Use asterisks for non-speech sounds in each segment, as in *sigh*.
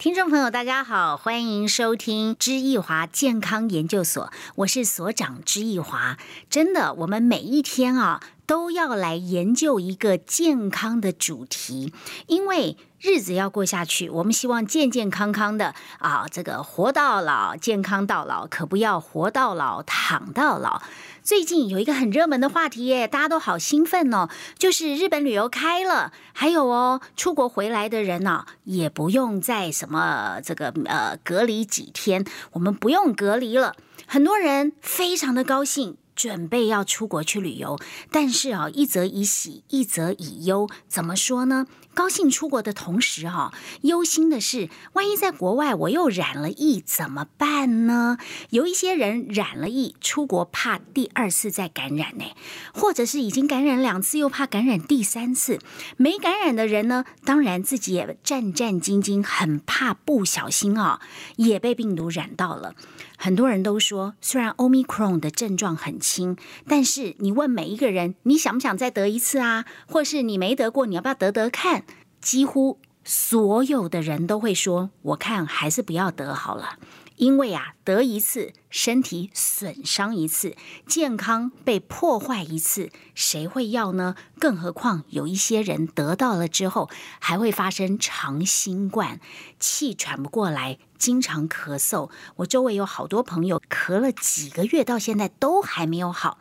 听众朋友，大家好，欢迎收听知易华健康研究所，我是所长知易华。真的，我们每一天啊，都要来研究一个健康的主题，因为日子要过下去，我们希望健健康康的啊，这个活到老，健康到老，可不要活到老，躺到老。最近有一个很热门的话题耶，大家都好兴奋哦，就是日本旅游开了，还有哦，出国回来的人呢，也不用再什么这个呃隔离几天，我们不用隔离了，很多人非常的高兴。准备要出国去旅游，但是啊，一则以喜，一则以忧。怎么说呢？高兴出国的同时，哈，忧心的是，万一在国外我又染了疫怎么办呢？有一些人染了疫，出国怕第二次再感染呢，或者是已经感染两次，又怕感染第三次。没感染的人呢，当然自己也战战兢兢，很怕不小心啊，也被病毒染到了。很多人都说，虽然 Omicron 的症状很轻，但是你问每一个人，你想不想再得一次啊？或是你没得过，你要不要得得看？几乎所有的人都会说，我看还是不要得好了。因为啊，得一次，身体损伤一次，健康被破坏一次，谁会要呢？更何况有一些人得到了之后，还会发生长新冠，气喘不过来，经常咳嗽。我周围有好多朋友咳了几个月，到现在都还没有好。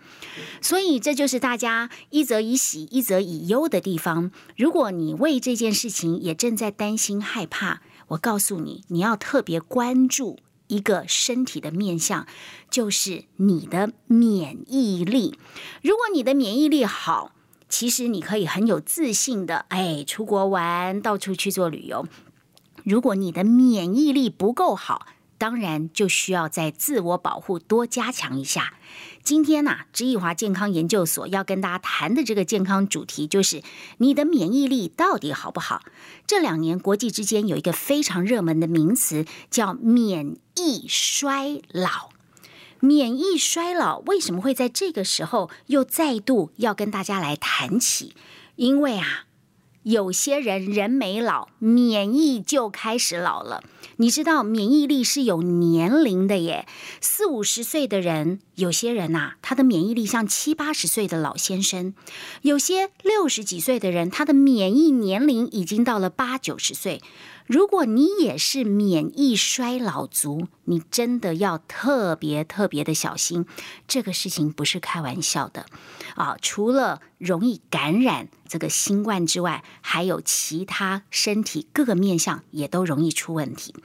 所以这就是大家一则以喜，一则以忧的地方。如果你为这件事情也正在担心害怕，我告诉你，你要特别关注。一个身体的面相，就是你的免疫力。如果你的免疫力好，其实你可以很有自信的，哎，出国玩，到处去做旅游。如果你的免疫力不够好，当然就需要在自我保护多加强一下。今天呢，知易华健康研究所要跟大家谈的这个健康主题，就是你的免疫力到底好不好？这两年国际之间有一个非常热门的名词，叫免疫衰老。免疫衰老为什么会在这个时候又再度要跟大家来谈起？因为啊。有些人人没老，免疫就开始老了。你知道免疫力是有年龄的耶，四五十岁的人，有些人呐，他的免疫力像七八十岁的老先生；有些六十几岁的人，他的免疫年龄已经到了八九十岁。如果你也是免疫衰老族，你真的要特别特别的小心，这个事情不是开玩笑的啊！除了容易感染这个新冠之外，还有其他身体各个面相也都容易出问题。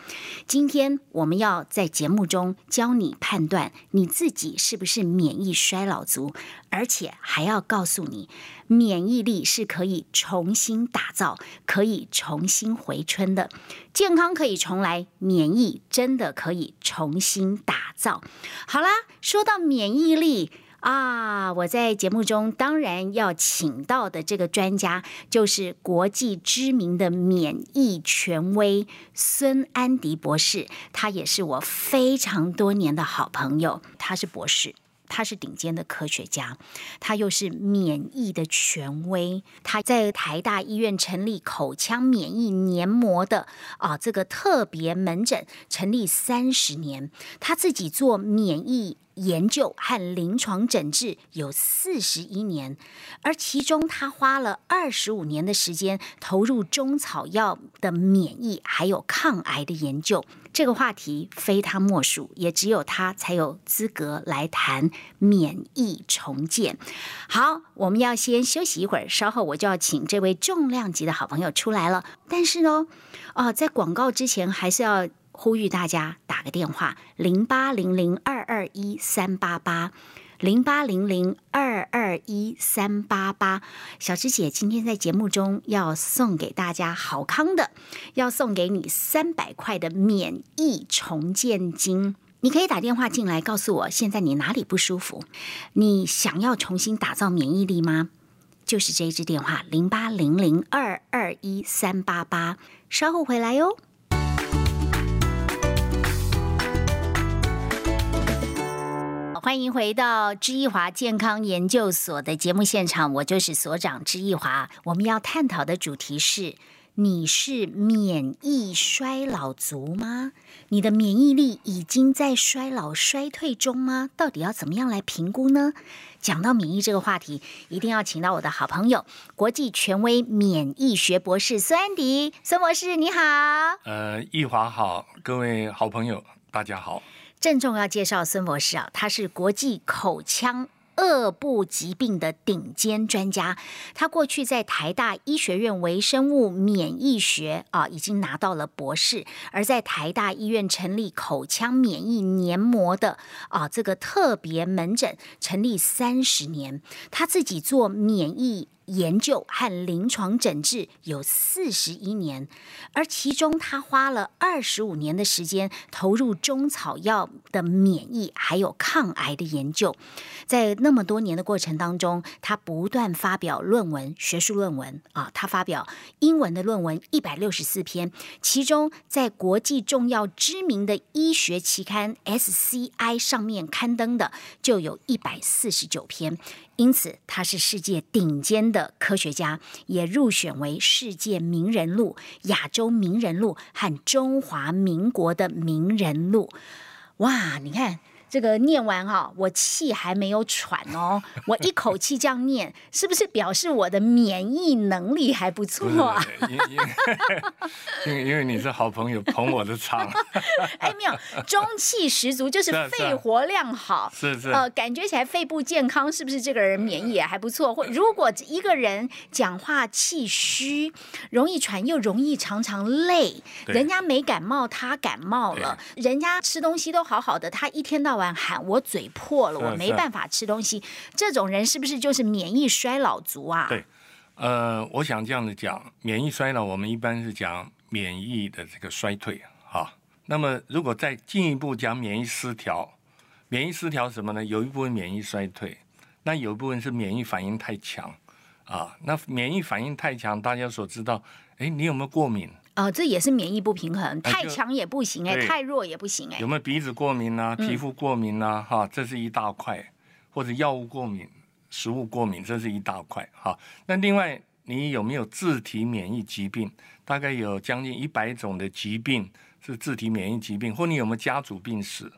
今天我们要在节目中教你判断你自己是不是免疫衰老族，而且还要告诉你。免疫力是可以重新打造、可以重新回春的，健康可以重来，免疫真的可以重新打造。好啦，说到免疫力啊，我在节目中当然要请到的这个专家，就是国际知名的免疫权威孙安迪博士，他也是我非常多年的好朋友，他是博士。他是顶尖的科学家，他又是免疫的权威。他在台大医院成立口腔免疫黏膜的啊这个特别门诊，成立三十年。他自己做免疫。研究和临床诊治有四十一年，而其中他花了二十五年的时间投入中草药的免疫还有抗癌的研究。这个话题非他莫属，也只有他才有资格来谈免疫重建。好，我们要先休息一会儿，稍后我就要请这位重量级的好朋友出来了。但是呢，啊，在广告之前还是要。呼吁大家打个电话零八零零二二一三八八零八零零二二一三八八。小芝姐今天在节目中要送给大家好康的，要送给你三百块的免疫重建金。你可以打电话进来告诉我，现在你哪里不舒服？你想要重新打造免疫力吗？就是这一支电话零八零零二二一三八八。稍后回来哟。欢迎回到知易华健康研究所的节目现场，我就是所长知易华。我们要探讨的主题是你是免疫衰老族吗？你的免疫力已经在衰老衰退中吗？到底要怎么样来评估呢？讲到免疫这个话题，一定要请到我的好朋友，国际权威免疫学博士孙安迪，孙博士你好。呃，易华好，各位好朋友大家好。郑重要介绍孙博士啊，他是国际口腔。恶部疾病的顶尖专家，他过去在台大医学院微生物免疫学啊，已经拿到了博士，而在台大医院成立口腔免疫黏膜的啊这个特别门诊，成立三十年，他自己做免疫。研究和临床诊治有四十一年，而其中他花了二十五年的时间投入中草药的免疫还有抗癌的研究。在那么多年的过程当中，他不断发表论文，学术论文啊，他发表英文的论文一百六十四篇，其中在国际重要知名的医学期刊 SCI 上面刊登的就有一百四十九篇。因此，他是世界顶尖的科学家，也入选为世界名人录、亚洲名人录和中华民国的名人录。哇，你看。这个念完哈，我气还没有喘哦，我一口气这样念，是不是表示我的免疫能力还不错啊？因 *laughs* 为因为你是好朋友捧我的场，*laughs* 哎，没有，中气十足，就是肺活量好，是是，呃，感觉起来肺部健康，是不是这个人免疫也还不错？或如果一个人讲话气虚，容易喘，又容易常常累，人家没感冒，他感冒了，人家吃东西都好好的，他一天到晚。喊我嘴破了，我没办法吃东西。这种人是不是就是免疫衰老族啊？对，呃，我想这样子讲，免疫衰老，我们一般是讲免疫的这个衰退哈。那么如果再进一步讲免疫失调，免疫失调什么呢？有一部分免疫衰退，那有一部分是免疫反应太强啊。那免疫反应太强，大家所知道，哎，你有没有过敏？哦，这也是免疫不平衡，太强也不行哎，太弱也不行哎。有没有鼻子过敏啊？皮肤过敏啊？哈，这是一大块，或者药物过敏、食物过敏，这是一大块哈。那另外，你有没有自体免疫疾病？大概有将近一百种的疾病是自体免疫疾病，或你有没有家族病史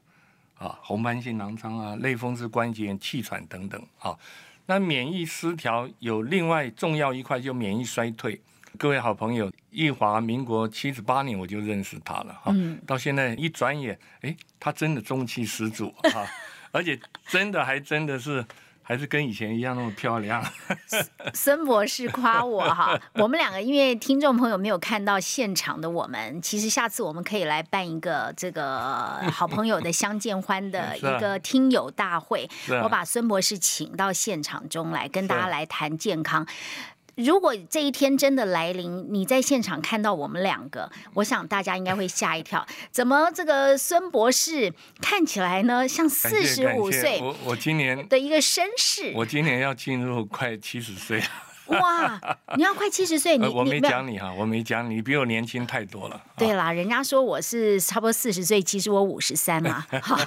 啊？红斑性狼疮啊、类风湿关节炎、气喘等等啊。那免疫失调有另外重要一块，就免疫衰退。各位好朋友，易华，民国七十八年我就认识他了哈，到现在一转眼，哎，他真的中气十足哈，*laughs* 而且真的还真的是还是跟以前一样那么漂亮。*laughs* 孙博士夸我哈，*laughs* 我们两个因为听众朋友没有看到现场的我们，其实下次我们可以来办一个这个好朋友的相见欢的一个听友大会，我把孙博士请到现场中来跟大家来谈健康。如果这一天真的来临，你在现场看到我们两个，我想大家应该会吓一跳。*laughs* 怎么这个孙博士看起来呢，像四十五岁？我我今年的一个绅士，我今年要进入快七十岁。哇，你要快七十岁，你我没讲你哈，我没讲你，比我年轻太多了。对啦，*laughs* 人家说我是差不多四十岁，其实我五十三嘛。好，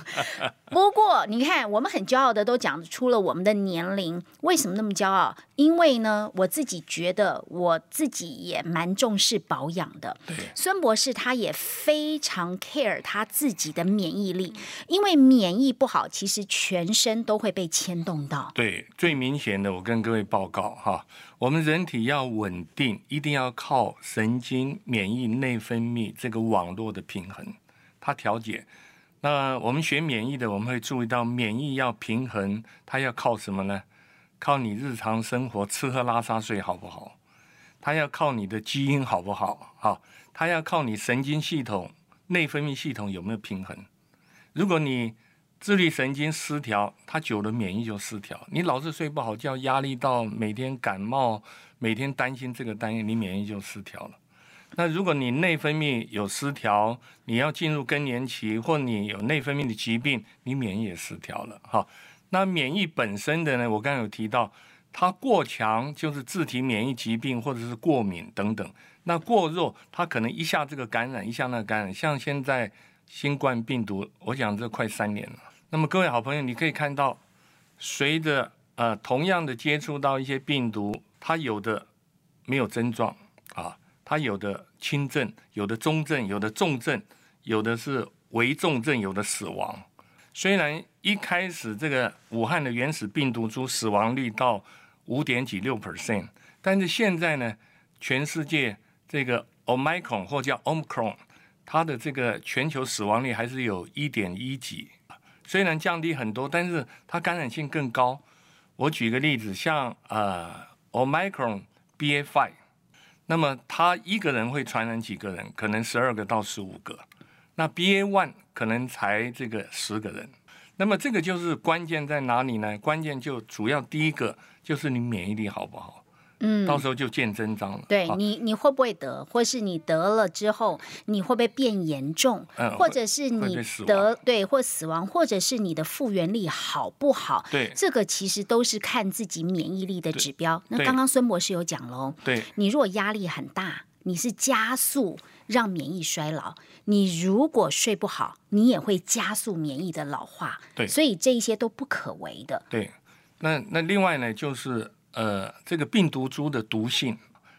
不过你看，我们很骄傲的都讲出了我们的年龄，为什么那么骄傲？因为呢，我自己觉得我自己也蛮重视保养的。孙博士他也非常 care 他自己的免疫力，因为免疫不好，其实全身都会被牵动到。对，最明显的，我跟各位报告哈。我们人体要稳定，一定要靠神经、免疫、内分泌这个网络的平衡，它调节。那我们学免疫的，我们会注意到，免疫要平衡，它要靠什么呢？靠你日常生活吃喝拉撒睡好不好？它要靠你的基因好不好？好，它要靠你神经系统、内分泌系统有没有平衡？如果你自律神经失调，它久了免疫就失调。你老是睡不好觉，压力到每天感冒，每天担心这个担心，你免疫就失调了。那如果你内分泌有失调，你要进入更年期，或你有内分泌的疾病，你免疫也失调了。哈，那免疫本身的呢？我刚刚有提到，它过强就是自体免疫疾病或者是过敏等等。那过弱，它可能一下这个感染，一下那个感染。像现在新冠病毒，我想这快三年了。那么各位好朋友，你可以看到，随着呃同样的接触到一些病毒，它有的没有症状啊，它有的轻症，有的中症，有的重症，有的是危重症，有的死亡。虽然一开始这个武汉的原始病毒株死亡率到五点几六 percent，但是现在呢，全世界这个 Omicron 或叫 Omicron，它的这个全球死亡率还是有一点一几，虽然降低很多，但是它感染性更高。我举个例子，像呃 Omicron BA.5，那么它一个人会传染几个人？可能十二个到十五个。那 BA.1 可能才这个十个人。那么这个就是关键在哪里呢？关键就主要第一个就是你免疫力好不好？嗯，到时候就见真章了。对你，你会不会得，或是你得了之后，你会不会变严重？嗯，或者是你得对或死亡，或者是你的复原力好不好？对，这个其实都是看自己免疫力的指标。那刚刚孙博士有讲喽，对，你如果压力很大，你是加速让免疫衰老；你如果睡不好，你也会加速免疫的老化。对，所以这一些都不可为的。对，那那另外呢，就是。呃，这个病毒株的毒性，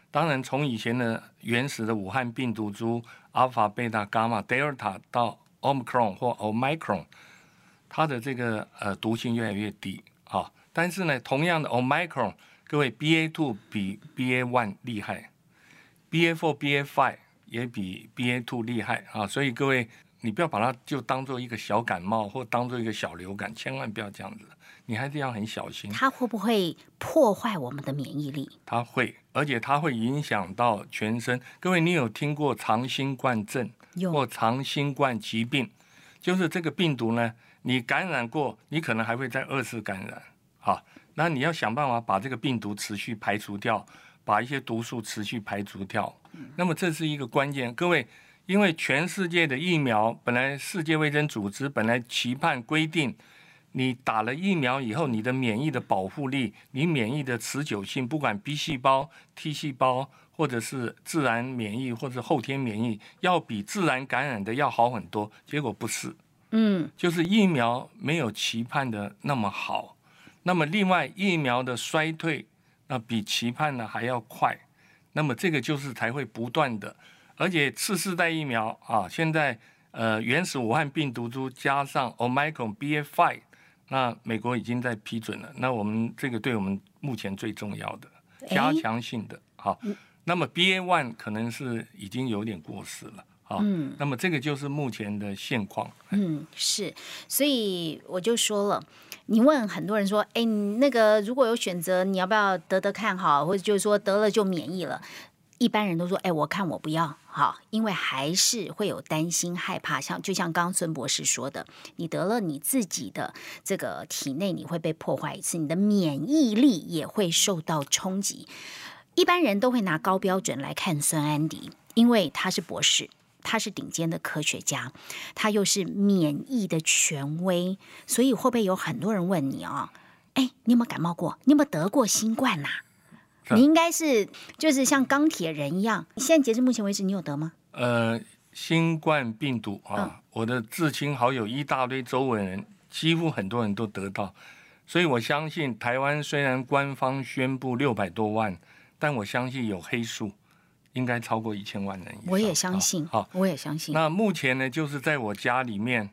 当然从以前的原始的武汉病毒株阿尔法、贝塔、伽马、德尔塔到 omicron 或 omicron，它的这个呃毒性越来越低啊。但是呢，同样的 omicron，各位 BA two 比 BA one 厉害，BA four、BA five 也比 BA two 厉害啊。所以各位，你不要把它就当做一个小感冒或当做一个小流感，千万不要这样子。你还是要很小心，它会不会破坏我们的免疫力？它会，而且它会影响到全身。各位，你有听过长新冠症或长新冠疾病？就是这个病毒呢，你感染过，你可能还会再二次感染。好，那你要想办法把这个病毒持续排除掉，把一些毒素持续排除掉。那么这是一个关键。各位，因为全世界的疫苗，本来世界卫生组织本来期盼规定。你打了疫苗以后，你的免疫的保护力，你免疫的持久性，不管 B 细胞、T 细胞，或者是自然免疫或者后天免疫，要比自然感染的要好很多。结果不是，嗯，就是疫苗没有期盼的那么好。那么另外，疫苗的衰退，那比期盼的还要快。那么这个就是才会不断的，而且次世代疫苗啊，现在呃原始武汉病毒株加上 Omicron BA.5。那美国已经在批准了，那我们这个对我们目前最重要的加强性的，好，那么 B A one 可能是已经有点过时了，好，嗯，那么这个就是目前的现况，嗯，是，所以我就说了，你问很多人说，哎，那个如果有选择，你要不要得得看好，或者就是说得了就免疫了？一般人都说，哎，我看我不要，好，因为还是会有担心害怕，像就像刚孙博士说的，你得了你自己的这个体内你会被破坏一次，你的免疫力也会受到冲击。一般人都会拿高标准来看孙安迪，因为他是博士，他是顶尖的科学家，他又是免疫的权威，所以会不会有很多人问你哦，哎，你有没有感冒过？你有没有得过新冠呐？你应该是就是像钢铁人一样。现在截至目前为止，你有得吗？呃，新冠病毒啊，我的至亲好友一大堆，周围人几乎很多人都得到，所以我相信台湾虽然官方宣布六百多万，但我相信有黑数，应该超过一千万人。我也相信，好，我也相信。那目前呢，就是在我家里面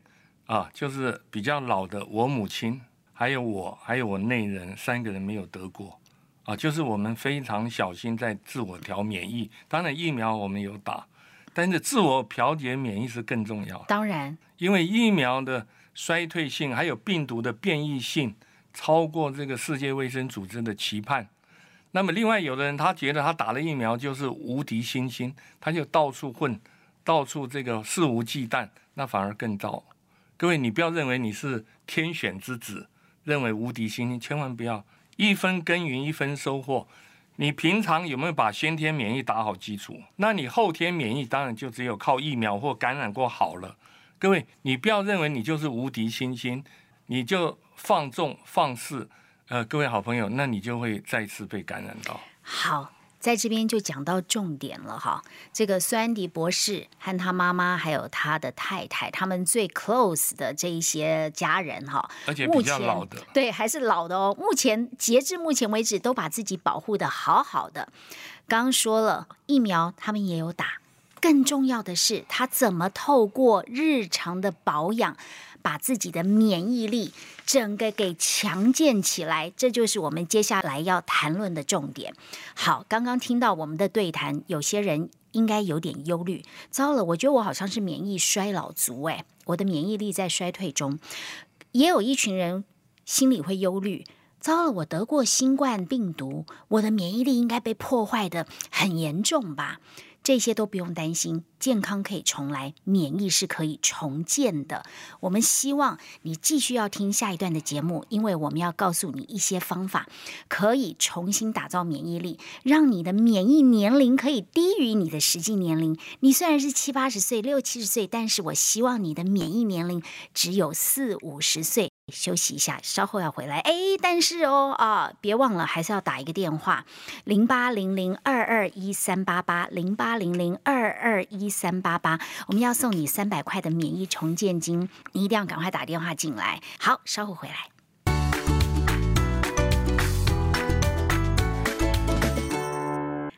啊，就是比较老的我母亲，还有我，还有我内人三个人没有得过。啊，就是我们非常小心在自我调免疫。当然疫苗我们有打，但是自我调节免疫是更重要。当然，因为疫苗的衰退性还有病毒的变异性超过这个世界卫生组织的期盼。那么另外有的人他觉得他打了疫苗就是无敌星星，他就到处混，到处这个肆无忌惮，那反而更糟。各位，你不要认为你是天选之子，认为无敌星星，千万不要。一分耕耘一分收获，你平常有没有把先天免疫打好基础？那你后天免疫当然就只有靠疫苗或感染过好了。各位，你不要认为你就是无敌星星，你就放纵放肆，呃，各位好朋友，那你就会再次被感染到。好，在这边就讲到重点了哈。这个苏安迪博士和他妈妈还有他的太太，他们最 close 的这一些家人哈，而且比较老的，对，还是老的哦。目前截至目前为止，都把自己保护的好好的。刚刚说了，疫苗他们也有打，更重要的是，他怎么透过日常的保养。把自己的免疫力整个给强健起来，这就是我们接下来要谈论的重点。好，刚刚听到我们的对谈，有些人应该有点忧虑。糟了，我觉得我好像是免疫衰老族，诶，我的免疫力在衰退中。也有一群人心里会忧虑。糟了，我得过新冠病毒，我的免疫力应该被破坏的很严重吧？这些都不用担心，健康可以重来，免疫是可以重建的。我们希望你继续要听下一段的节目，因为我们要告诉你一些方法，可以重新打造免疫力，让你的免疫年龄可以低于你的实际年龄。你虽然是七八十岁、六七十岁，但是我希望你的免疫年龄只有四五十岁。休息一下，稍后要回来。哎，但是哦啊，别忘了还是要打一个电话，零八零零二二一三八八，零八零零二二一三八八。我们要送你三百块的免疫重建金，你一定要赶快打电话进来。好，稍后回来。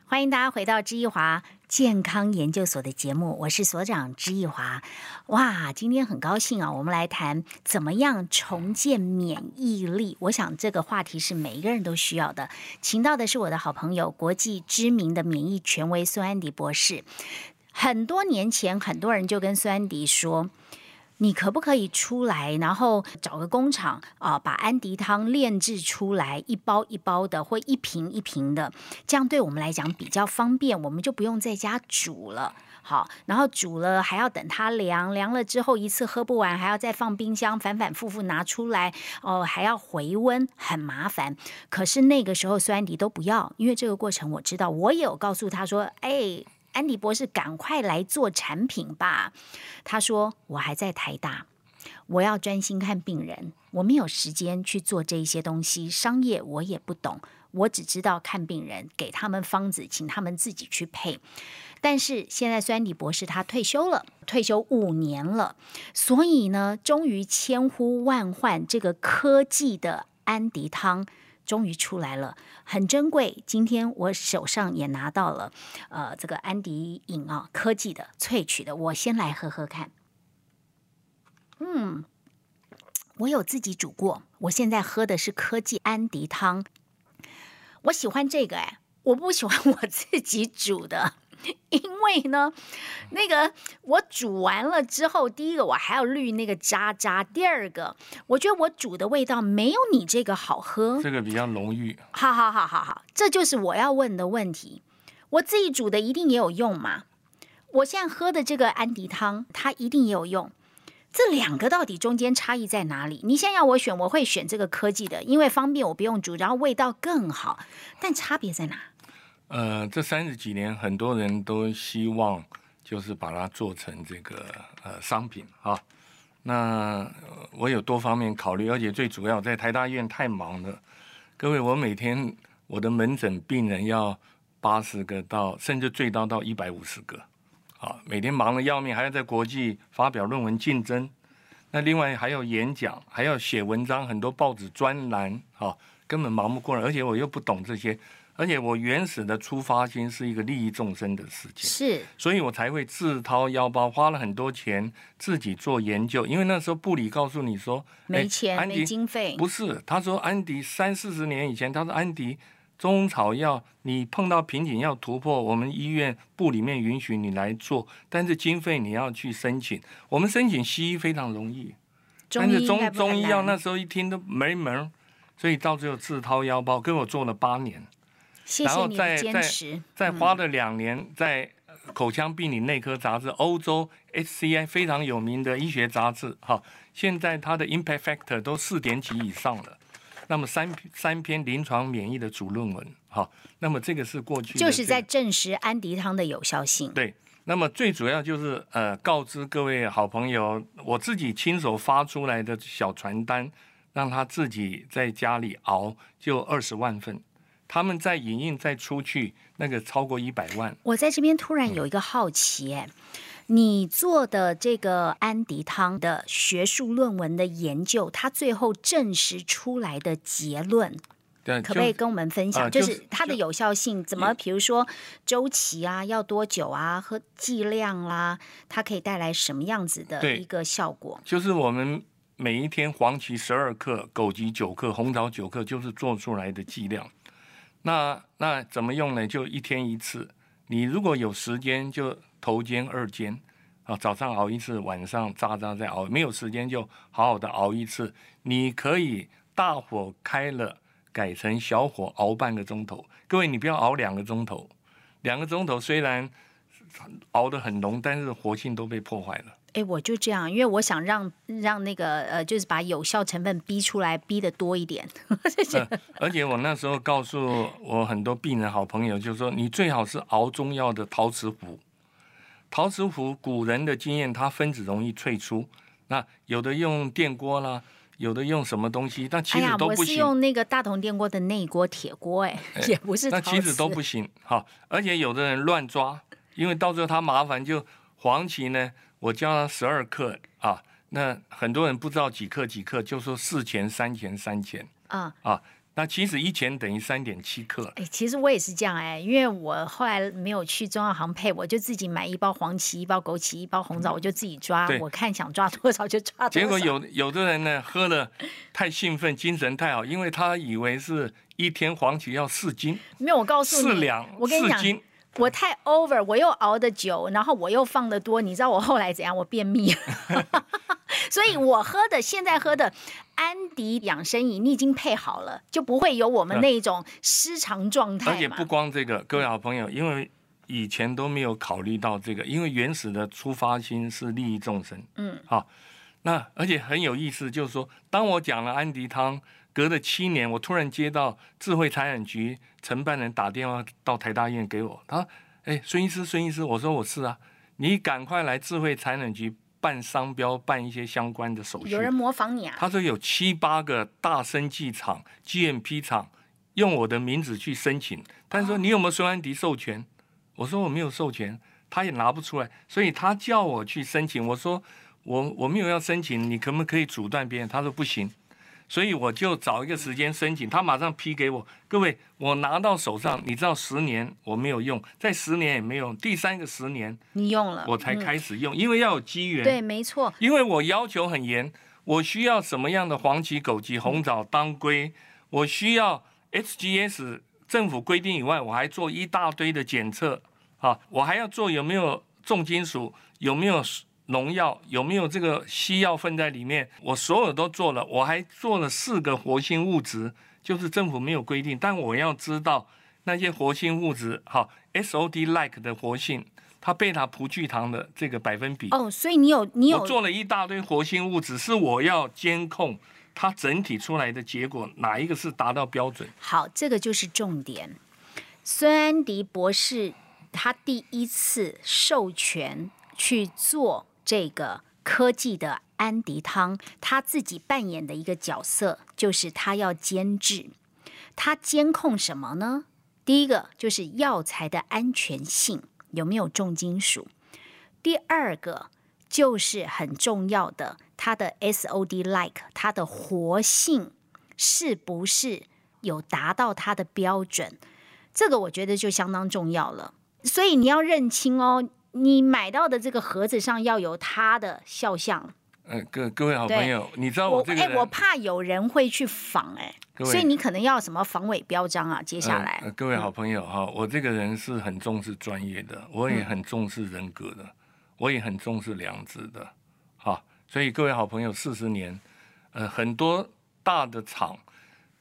欢迎大家回到知易华健康研究所的节目，我是所长知易华。哇，今天很高兴啊，我们来谈怎么样重建免疫力。我想这个话题是每一个人都需要的。请到的是我的好朋友，国际知名的免疫权威孙安迪博士。很多年前，很多人就跟孙安迪说。你可不可以出来，然后找个工厂啊，把安迪汤炼制出来，一包一包的，或一瓶一瓶的，这样对我们来讲比较方便，我们就不用在家煮了。好，然后煮了还要等它凉，凉了之后一次喝不完，还要再放冰箱，反反复复拿出来，哦，还要回温，很麻烦。可是那个时候，孙安迪都不要，因为这个过程我知道，我也有告诉他说，哎。安迪博士，赶快来做产品吧！他说：“我还在台大，我要专心看病人，我没有时间去做这一些东西。商业我也不懂，我只知道看病人，给他们方子，请他们自己去配。但是现在，安迪博士他退休了，退休五年了，所以呢，终于千呼万唤这个科技的安迪汤。”终于出来了，很珍贵。今天我手上也拿到了，呃，这个安迪饮啊，科技的萃取的，我先来喝喝看。嗯，我有自己煮过，我现在喝的是科技安迪汤。我喜欢这个哎，我不喜欢 *laughs* 我自己煮的。*laughs* 因为呢，那个我煮完了之后，第一个我还要滤那个渣渣，第二个我觉得我煮的味道没有你这个好喝，这个比较浓郁。好好好好好，这就是我要问的问题。我自己煮的一定也有用嘛？我现在喝的这个安迪汤，它一定也有用。这两个到底中间差异在哪里？你现在要我选，我会选这个科技的，因为方便我不用煮，然后味道更好。但差别在哪？呃，这三十几年，很多人都希望就是把它做成这个呃商品啊。那我有多方面考虑，而且最主要在台大医院太忙了。各位，我每天我的门诊病人要八十个到，甚至最高到一百五十个，啊，每天忙得要命，还要在国际发表论文竞争。那另外还要演讲，还要写文章，很多报纸专栏，啊，根本忙不过来，而且我又不懂这些。而且我原始的出发心是一个利益众生的事情，是，所以我才会自掏腰包花了很多钱自己做研究。因为那时候部里告诉你说没钱没经费，不是，他说安迪三四十年以前，他说安迪中草药你碰到瓶颈要突破，我们医院部里面允许你来做，但是经费你要去申请。我们申请西医非常容易，但是中中医药那时候一听都没门，所以到最后自掏腰包，跟我做了八年。然后再再再花了两年，在口腔病理内科杂志、欧洲 SCI 非常有名的医学杂志，哈，现在它的 impact factor 都四点几以上了。那么三三篇临床免疫的主论文，哈，那么这个是过去就是在证实安迪汤的有效性。对，那么最主要就是呃，告知各位好朋友，我自己亲手发出来的小传单，让他自己在家里熬，就二十万份。他们在影印再出去，那个超过一百万。我在这边突然有一个好奇，哎，你做的这个安迪汤的学术论文的研究，它最后证实出来的结论，对，可不可以跟我们分享？就是它的有效性怎么？比如说周期啊，要多久啊，和剂量啦、它可以带来什么样子的一个效果？就是我们每一天黄芪十二克，枸杞九克，红枣九克，就是做出来的剂量。那那怎么用呢？就一天一次。你如果有时间，就头煎、二煎啊，早上熬一次，晚上渣渣再熬。没有时间就好好的熬一次。你可以大火开了，改成小火熬半个钟头。各位，你不要熬两个钟头，两个钟头虽然熬得很浓，但是活性都被破坏了。哎，我就这样，因为我想让让那个呃，就是把有效成分逼出来，逼的多一点。*laughs* 呃而且我那时候告诉我很多病人好朋友，就是说你最好是熬中药的陶瓷壶。陶瓷壶古人的经验，它分子容易萃出。那有的用电锅啦，有的用什么东西，但其实哎呀，我是都不行。用那个大同电锅的内锅铁锅，哎，也不是那其实都不行。哈，而且有的人乱抓，因为到最后他麻烦，就黄芪呢，我教了十二克啊，那很多人不知道几克几克，就说四钱、三钱、三钱啊。啊。那其实一钱等于三点七克。哎，其实我也是这样哎，因为我后来没有去中药行配，我就自己买一包黄芪、一包枸杞、一包红枣，我就自己抓，我看想抓多少就抓多少。结果有有的人呢，喝了太兴奋，精神太好，因为他以为是一天黄芪要四斤、没有，我告诉你，四两、我跟你讲，四斤。我太 over，我又熬的久，然后我又放的多，你知道我后来怎样？我便秘，*laughs* 所以我喝的现在喝的安迪养生饮，你已经配好了，就不会有我们那一种失常状态嘛而且不。光这个，各位好朋友，因为以前都没有考虑到这个，因为原始的出发心是利益众生。嗯，好，那而且很有意思，就是说，当我讲了安迪汤，隔了七年，我突然接到智慧财产局承办人打电话到台大医院给我，他说：“哎，孙医师，孙医师，我说我是啊，你赶快来智慧财产局办商标，办一些相关的手续。”有人模仿你啊？他说有七八个大生技厂、GMP 厂用我的名字去申请，但是说你有没有孙安迪授权？我说我没有授权，他也拿不出来，所以他叫我去申请。我说我我没有要申请，你可不可以阻断别人？他说不行，所以我就找一个时间申请，他马上批给我。各位，我拿到手上，你知道十年我没有用，在十年也没有用，第三个十年你用了，我才嗯开始用，因为要有机缘。对，没错。因为我要求很严，我需要什么样的黄芪、枸杞、红枣当归，我需要 HGS 政府规定以外，我还做一大堆的检测啊，我还要做有没有重金属，有没有农药，有没有这个西药分在里面，我所有都做了，我还做了四个活性物质，就是政府没有规定，但我要知道那些活性物质，好 SOD like 的活性，它贝塔葡聚糖的这个百分比。哦，所以你有你有我做了一大堆活性物质，是我要监控它整体出来的结果哪一个是达到标准。好，这个就是重点。孙安迪博士他第一次授权去做这个科技的安迪汤，他自己扮演的一个角色就是他要监制，他监控什么呢？第一个就是药材的安全性有没有重金属，第二个就是很重要的它的 SOD like 它的活性是不是有达到它的标准？这个我觉得就相当重要了。所以你要认清哦，你买到的这个盒子上要有他的肖像。呃，各各位好朋友，你知道我这个人，我怕有人会去仿哎，所以你可能要什么防伪标章啊？接下来，各位好朋友哈，我这个人是很重视专业的，我也很重视人格的，我也很重视良知的，哈。所以各位好朋友，四十年，呃，很多大的厂，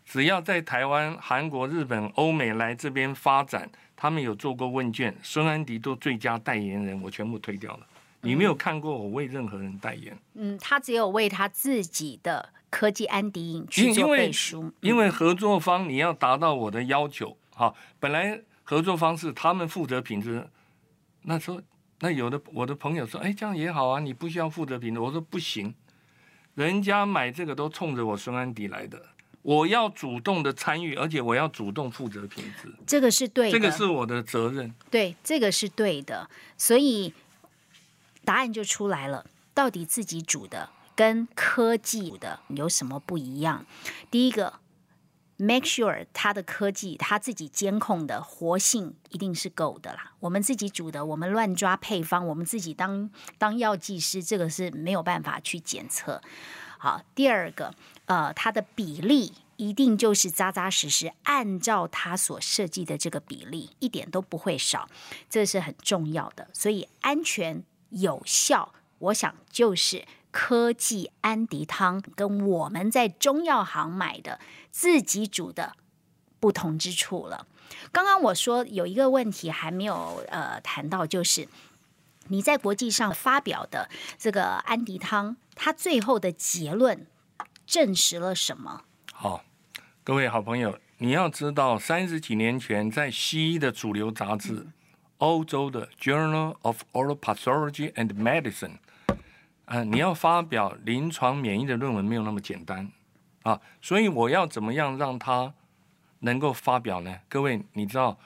只要在台湾、韩国、日本、欧美来这边发展，他们有做过问卷，孙安迪做最佳代言人，我全部推掉了。你没有看过我为任何人代言，嗯，他只有为他自己的科技安迪影去做因因为背书，因为合作方你要达到我的要求，哈，本来合作方是他们负责品质，那时候那有的我的朋友说，哎，这样也好啊，你不需要负责品质，我说不行，人家买这个都冲着我孙安迪来的，我要主动的参与，而且我要主动负责品质，这个是对的，这个是我的责任。对，这个是对的，所以答案就出来了，到底自己煮的跟科技的有什么不一样？第一个，make sure 它的科技它自己监控的活性一定是够的啦。我们自己煮的，我们乱抓配方，我们自己当当药剂师，这个是没有办法去检测。好，第二个，呃，它的比例一定就是扎扎实实按照它所设计的这个比例，一点都不会少，这是很重要的。所以安全有效，我想就是科技安迪汤跟我们在中药行买的自己煮的不同之处了。刚刚我说有一个问题还没有呃谈到，就是你在国际上发表的这个安迪汤。他最后的结论证实了什么？好，各位好朋友，你要知道，三十几年前在西医的主流杂志，欧洲的《Journal of Oral Pathology and Medicine》，呃，你要发表临床免疫的论文没有那么简单啊，所以我要怎么样让它能够发表呢？各位，你知道，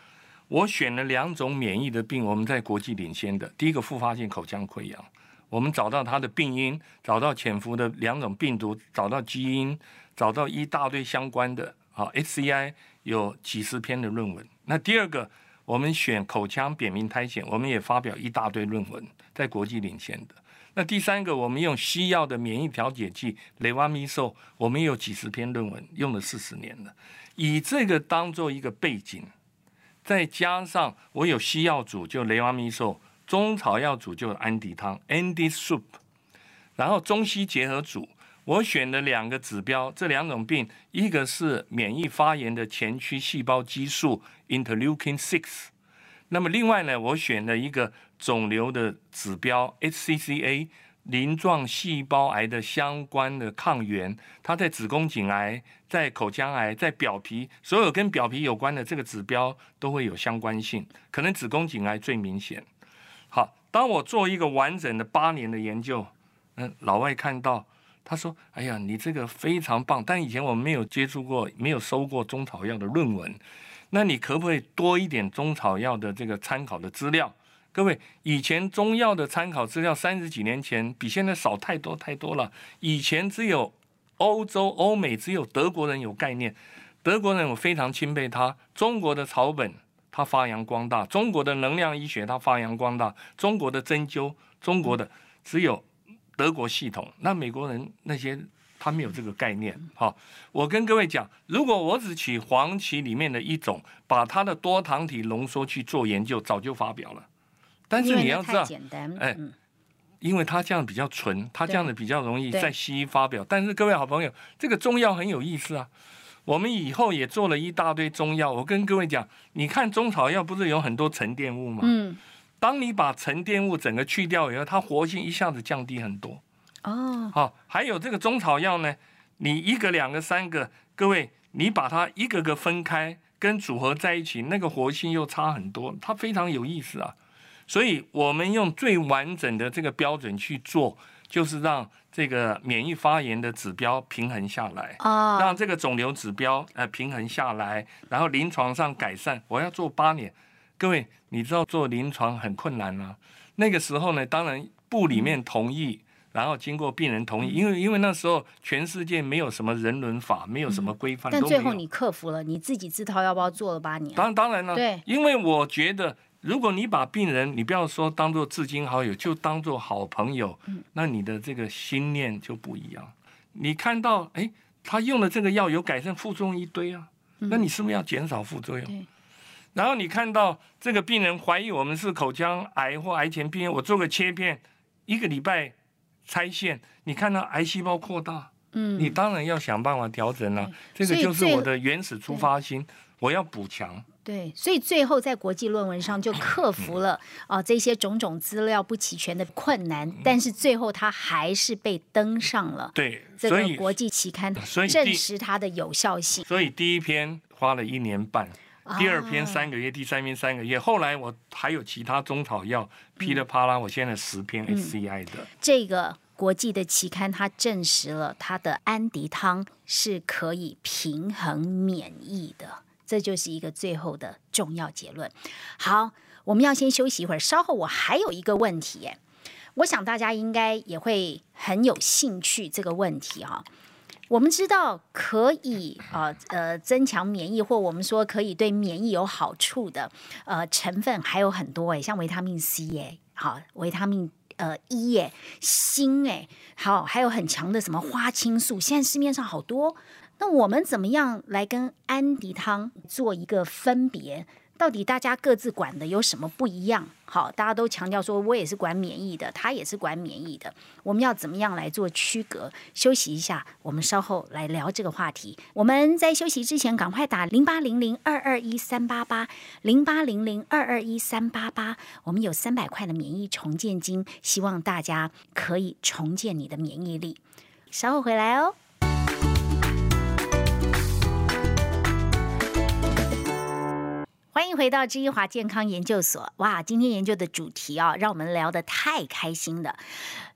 我选了两种免疫的病，我们在国际领先的，第一个复发性口腔溃疡。我们找到它的病因，找到潜伏的两种病毒，找到基因，找到一大堆相关的啊，HCI 有几十篇的论文。那第二个，我们选口腔扁平苔藓，我们也发表一大堆论文，在国际领先的。那第三个，我们用西药的免疫调节剂雷瓦米唑，我们也有几十篇论文，用了四十年了。以这个当做一个背景，再加上我有西药组，就雷瓦米唑。中草药组就是安迪汤 （Andy Soup），然后中西结合组，我选了两个指标，这两种病，一个是免疫发炎的前驱细胞激素 （Interleukin six），那么另外呢，我选了一个肿瘤的指标 （HCCA），鳞状细胞癌的相关的抗原，它在子宫颈癌、在口腔癌、在表皮，所有跟表皮有关的这个指标都会有相关性，可能子宫颈癌最明显。当我做一个完整的八年的研究，嗯，老外看到，他说：“哎呀，你这个非常棒。”但以前我们没有接触过，没有收过中草药的论文，那你可不可以多一点中草药的这个参考的资料？各位，以前中药的参考资料三十几年前比现在少太多太多了。以前只有欧洲、欧美只有德国人有概念，德国人我非常钦佩他，中国的草本。它发扬光大，中国的能量医学它发扬光大，中国的针灸，中国的只有德国系统，那美国人那些他没有这个概念。好，我跟各位讲，如果我只取黄芪里面的一种，把它的多糖体浓缩去做研究，早就发表了。但是你要知道，哎，因为它这样比较纯，它这样的比较容易在西医发表。但是各位好朋友，这个中药很有意思啊。我们以后也做了一大堆中药。我跟各位讲，你看中草药不是有很多沉淀物吗？嗯。当你把沉淀物整个去掉以后，它活性一下子降低很多。哦。好，还有这个中草药呢，你一个、两个、三个，各位，你把它一个个分开跟组合在一起，那个活性又差很多，它非常有意思啊。所以我们用最完整的这个标准去做。就是让这个免疫发炎的指标平衡下来，让这个肿瘤指标呃平衡下来，然后临床上改善。我要做八年，各位你知道做临床很困难啊。那个时候呢，当然部里面同意，然后经过病人同意，因为因为那时候全世界没有什么人伦法，没有什么规范，但最后你克服了，你自己自掏腰包做了八年。当当然了，对，因为我觉得。如果你把病人，你不要说当做至亲好友，就当做好朋友，那你的这个心念就不一样。你看到，哎，他用了这个药有改善，副作用一堆啊，那你是不是要减少副作用？然后你看到这个病人怀疑我们是口腔癌或癌前病人，我做个切片，一个礼拜拆线，你看到癌细胞扩大，嗯，你当然要想办法调整了。这个就是我的原始出发心，我要补强。对，所以最后在国际论文上就克服了啊这些种种资料不齐全的困难，但是最后他还是被登上了对这个国际期刊，证实它的有效性。所以第一篇花了一年半，第二篇三个月，第三篇三个月，后来我还有其他中草药噼里啪啦，我现在十篇 SCI 的。这个国际的期刊它证实了它的安迪汤是可以平衡免疫的，这就是一个最后的重要结论。好，我们要先休息一会儿，稍后我还有一个问题，我想大家应该也会很有兴趣这个问题哈。我们知道可以啊呃增强免疫，或我们说可以对免疫有好处的呃成分还有很多诶，像维他命 C 诶，好维他命呃 E 诶，锌诶，好还有很强的什么花青素，现在市面上好多。那我们怎么样来跟安迪汤做一个分别？到底大家各自管的有什么不一样？好，大家都强调说，我也是管免疫的，他也是管免疫的，我们要怎么样来做区隔？休息一下，我们稍后来聊这个话题。我们在休息之前，赶快打零八零零二二一三八八零八零零二二一三八八，我们有三百块的免疫重建金，希望大家可以重建你的免疫力。稍后回来哦。欢迎回到知一华健康研究所。哇，今天研究的主题啊，让我们聊得太开心了。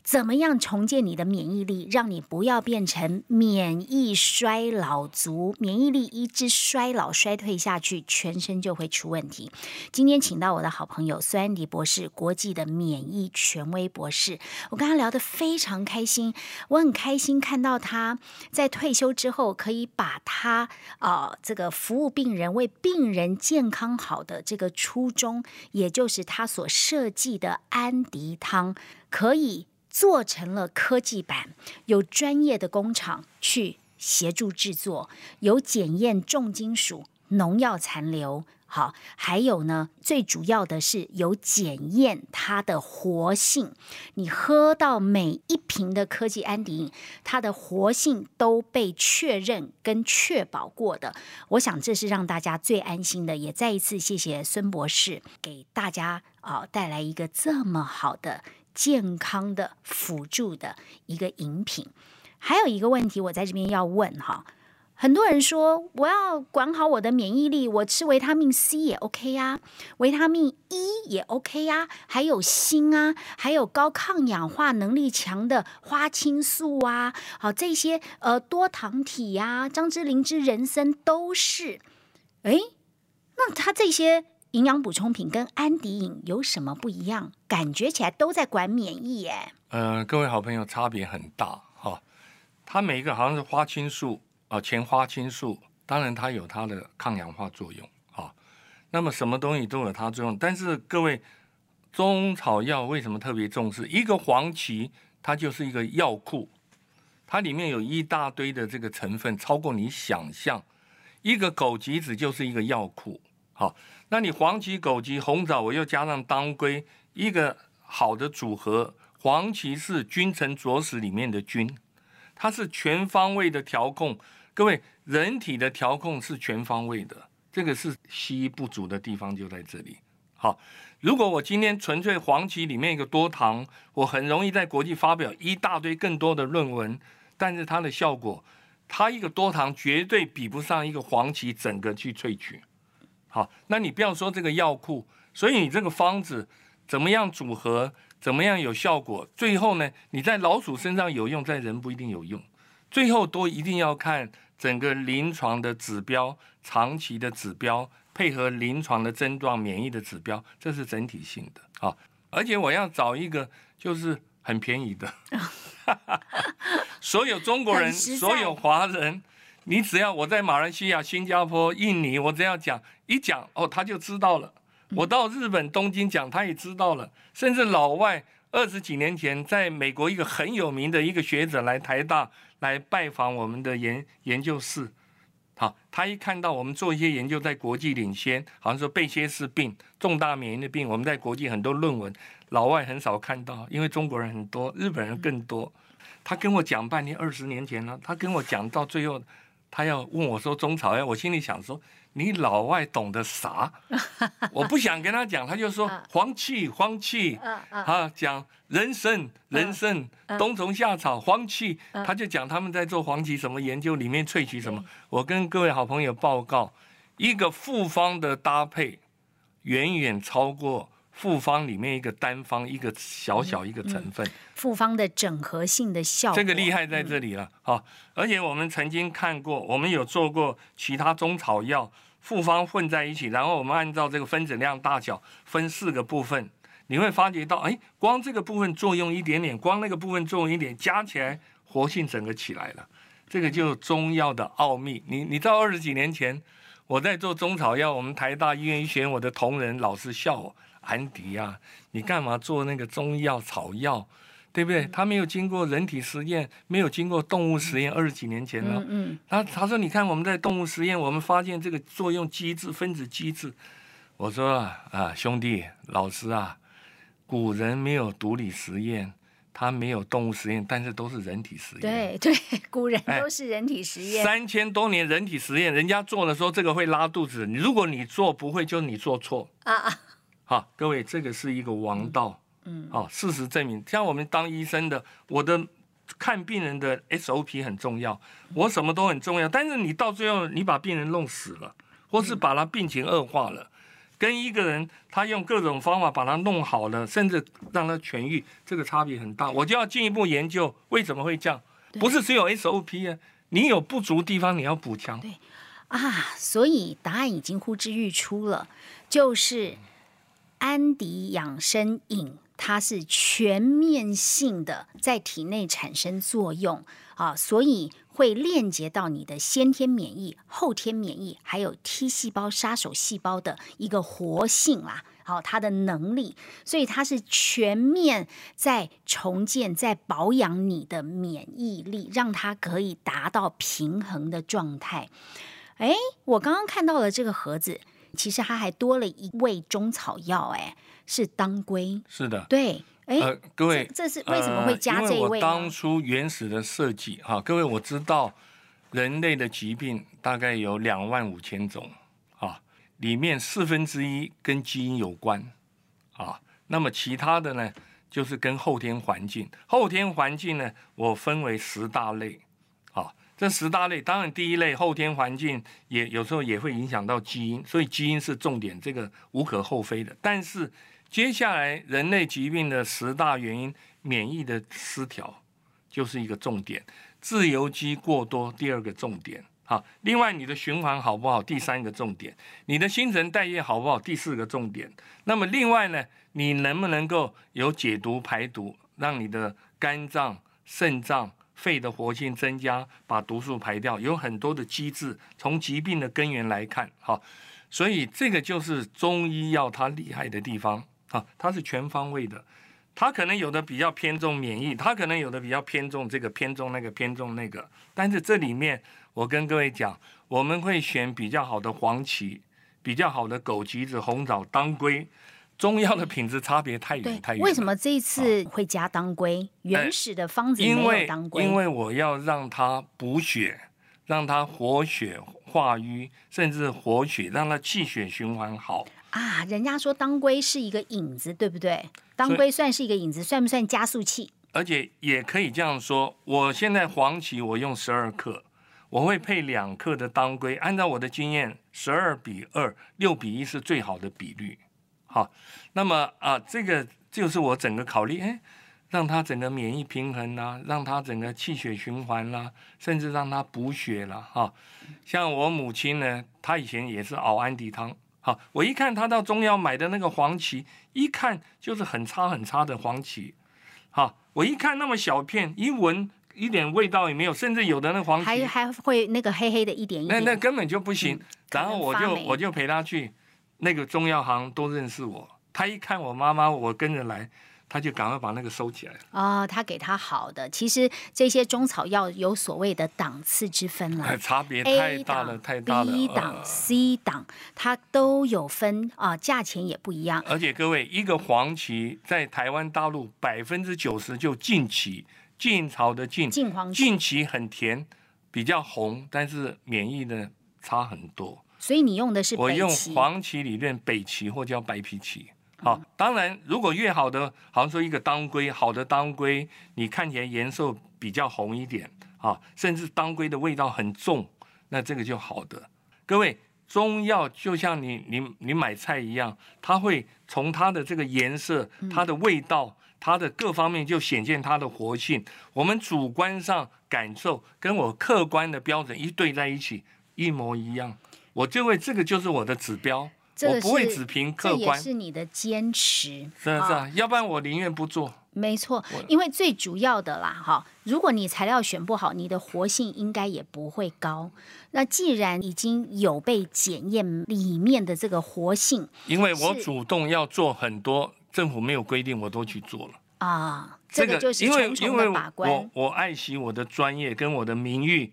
怎么样重建你的免疫力，让你不要变成免疫衰老族？免疫力一直衰老衰退下去，全身就会出问题。今天请到我的好朋友孙安迪博士，国际的免疫权威博士。我跟他聊得非常开心，我很开心看到他在退休之后，可以把他啊这个服务病人、为病人健康好的这个初衷，也就是他所设计的安迪汤，可以。做成了科技版，有专业的工厂去协助制作，有检验重金属、农药残留，好，还有呢，最主要的是有检验它的活性。你喝到每一瓶的科技安迪，它的活性都被确认跟确保过的。我想这是让大家最安心的。也再一次谢谢孙博士给大家啊带来一个这么好的。健康的辅助的一个饮品，还有一个问题，我在这边要问哈。很多人说我要管好我的免疫力，我吃维他命 C 也 OK 呀，维他命 E 也 OK 呀，还有锌啊，还有高抗氧化能力强的花青素啊，好这些呃多糖体呀，张之灵芝人参都是。哎，那它这些。营养补充品跟安迪饮有什么不一样？感觉起来都在管免疫耶。呃，各位好朋友，差别很大哈。它每一个好像是花青素啊，前花青素，当然它有它的抗氧化作用啊。那么什么东西都有它作用，但是各位中草药为什么特别重视？一个黄芪，它就是一个药库，它里面有一大堆的这个成分，超过你想象。一个枸杞子就是一个药库，好。那你黄芪、枸杞、红枣，我又加上当归，一个好的组合。黄芪是君臣佐使里面的君，它是全方位的调控。各位，人体的调控是全方位的，这个是西医不足的地方就在这里。好，如果我今天纯粹黄芪里面一个多糖，我很容易在国际发表一大堆更多的论文，但是它的效果，它一个多糖绝对比不上一个黄芪整个去萃取。好，那你不要说这个药库，所以你这个方子怎么样组合，怎么样有效果？最后呢，你在老鼠身上有用，在人不一定有用。最后都一定要看整个临床的指标、长期的指标，配合临床的症状、免疫的指标，这是整体性的。好，而且我要找一个就是很便宜的，*laughs* 所有中国人，所有华人。你只要我在马来西亚、新加坡、印尼，我只要讲一讲哦，他就知道了。我到日本东京讲，他也知道了。甚至老外二十几年前在美国一个很有名的一个学者来台大来拜访我们的研研究室，好，他一看到我们做一些研究在国际领先，好像说贝歇氏病、重大免疫的病，我们在国际很多论文，老外很少看到，因为中国人很多，日本人更多。他跟我讲半天，二十年前了，他跟我讲到最后。他要问我说中草药，我心里想说你老外懂得啥？*laughs* 我不想跟他讲，他就说黄芪，黄芪，啊，讲人参，人参，冬虫夏草，黄芪，他就讲他们在做黄芪什么研究，里面萃取什么。我跟各位好朋友报告，一个复方的搭配远远超过复方里面一个单方一个小小一个成分，复方的整合性的效果，这个厉害在这里了哈。而且我们曾经看过，我们有做过其他中草药复方混在一起，然后我们按照这个分子量大小分四个部分，你会发觉到，哎，光这个部分作用一点点，光那个部分作用一点，加起来活性整个起来了。这个就是中药的奥秘。你你知道二十几年前我在做中草药，我们台大医院医学院我的同仁老师笑我。安迪呀，你干嘛做那个中药草药，对不对？他没有经过人体实验，没有经过动物实验，二十几年前了。嗯他他说，你看我们在动物实验，我们发现这个作用机制、分子机制。我说啊，兄弟老师啊，古人没有毒理实验，他没有动物实验，但是都是人体实验。对对，古人都是人体实验。三千多年人体实验，人家做的时候这个会拉肚子，你如果你做不会，就是你做错啊啊。好，各位，这个是一个王道。嗯，好，事实证明，像我们当医生的，我的看病人的 SOP 很重要，我什么都很重要。但是你到最后，你把病人弄死了，或是把他病情恶化了，跟一个人他用各种方法把他弄好了，甚至让他痊愈，这个差别很大。我就要进一步研究为什么会这样，不是只有 SOP 啊，你有不足地方你要补强。对啊，所以答案已经呼之欲出了，就是。安迪养生饮，它是全面性的在体内产生作用啊，所以会链接到你的先天免疫、后天免疫，还有 T 细胞杀手细胞的一个活性啦，好，它的能力，所以它是全面在重建、在保养你的免疫力，让它可以达到平衡的状态。哎，我刚刚看到了这个盒子。其实它还多了一味中草药，哎，是当归。是的，对，哎，各位，这是为什么会加这一味？当初原始的设计，哈，各位，我知道人类的疾病大概有两万五千种，啊，里面四分之一跟基因有关，啊，那么其他的呢，就是跟后天环境。后天环境呢，我分为十大类。这十大类，当然第一类后天环境也有时候也会影响到基因，所以基因是重点，这个无可厚非的。但是接下来人类疾病的十大原因，免疫的失调就是一个重点，自由基过多第二个重点。好，另外你的循环好不好？第三个重点，你的新陈代谢好不好？第四个重点。那么另外呢，你能不能够有解毒排毒，让你的肝脏、肾脏？肺的活性增加，把毒素排掉，有很多的机制。从疾病的根源来看，哈，所以这个就是中医药它厉害的地方啊，它是全方位的。它可能有的比较偏重免疫，它可能有的比较偏重这个偏重那个偏重那个。但是这里面，我跟各位讲，我们会选比较好的黄芪，比较好的枸杞子、红枣、当归。中药的品质差别太远太远。为什么这一次会加当归？原始的方子没有当归。因为我要让它补血，让它活血化瘀，甚至活血，让它气血循环好。啊，人家说当归是一个引子，对不对？当归算是一个引子，算不算加速器？而且也可以这样说，我现在黄芪我用十二克，我会配两克的当归。按照我的经验，十二比二，六比一是最好的比率。好，那么啊，这个就是我整个考虑，哎，让他整个免疫平衡啦，让他整个气血循环啦，甚至让他补血了哈。像我母亲呢，她以前也是熬安迪汤，好，我一看她到中药买的那个黄芪，一看就是很差很差的黄芪，好，我一看那么小片，一闻一点味道也没有，甚至有的那黄芪还还会那个黑黑的一点一点，那那根本就不行。然后我就我就陪他去。那个中药行都认识我，他一看我妈妈，我跟着来，他就赶快把那个收起来。哦，他给他好的，其实这些中草药有所谓的档次之分了，*laughs* 差别太大了，太大了。B 档、C 档，它都有分啊，价钱也不一样。而且各位，一个黄芪在台湾大陆百分之九十就近芪，晋朝的晋，晋黄晋芪很甜，比较红，但是免疫呢差很多。所以你用的是我用黄芪理论北芪或叫白皮芪。好，当然如果越好的，好像说一个当归，好的当归，你看起来颜色比较红一点啊，甚至当归的味道很重，那这个就好的。各位，中药就像你你你买菜一样，它会从它的这个颜色、它的味道、它的各方面就显现它的活性。我们主观上感受跟我客观的标准一对在一起，一模一样，我就会这个就是我的指标，我不会只凭这也客观。是你的坚持。是啊是啊，要不然我宁愿不做。没错，因为最主要的啦，哈，如果你材料选不好，你的活性应该也不会高。那既然已经有被检验里面的这个活性因为我主动要做很多政府没有规定，我都去做了。啊，这个就是因为重重因为的把关我。我爱惜我的专业跟我的名誉。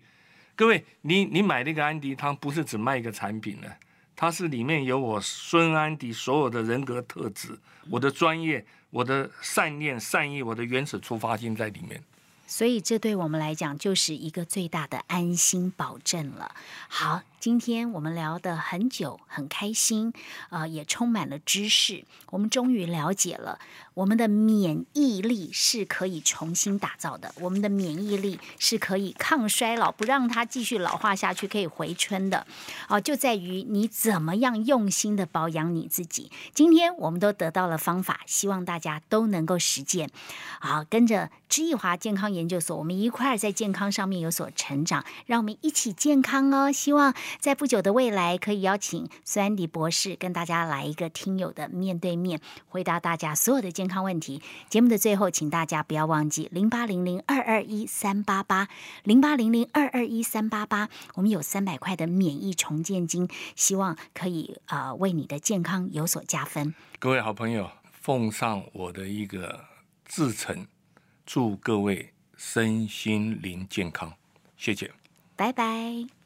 各位，你你买那个安迪汤不是只卖一个产品呢，它是里面有我孙安迪所有的人格特质、我的专业、我的善念、善意、我的原始出发心在里面。所以这对我们来讲就是一个最大的安心保证了。好，今天我们聊得很久，很开心，呃，也充满了知识。我们终于了解了我们的免疫力是可以重新打造的，我们的免疫力是可以抗衰老，不让它继续老化下去，可以回春的。哦、就在于你怎么样用心的保养你自己。今天我们都得到了方法，希望大家都能够实践。好，跟着知易华健康研究所，我们一块儿在健康上面有所成长，让我们一起健康哦。希望在不久的未来，可以邀请孙安迪博士跟大家来一个听友的面对面，回答大家所有的健康问题。节目的最后，请大家不要忘记零八零零二二一三八八零八零零二二一三八八，我们有三百块的免疫重建金，希望可以呃为你的健康有所加分。各位好朋友，奉上我的一个至诚，祝各位身心灵健康，谢谢。拜拜。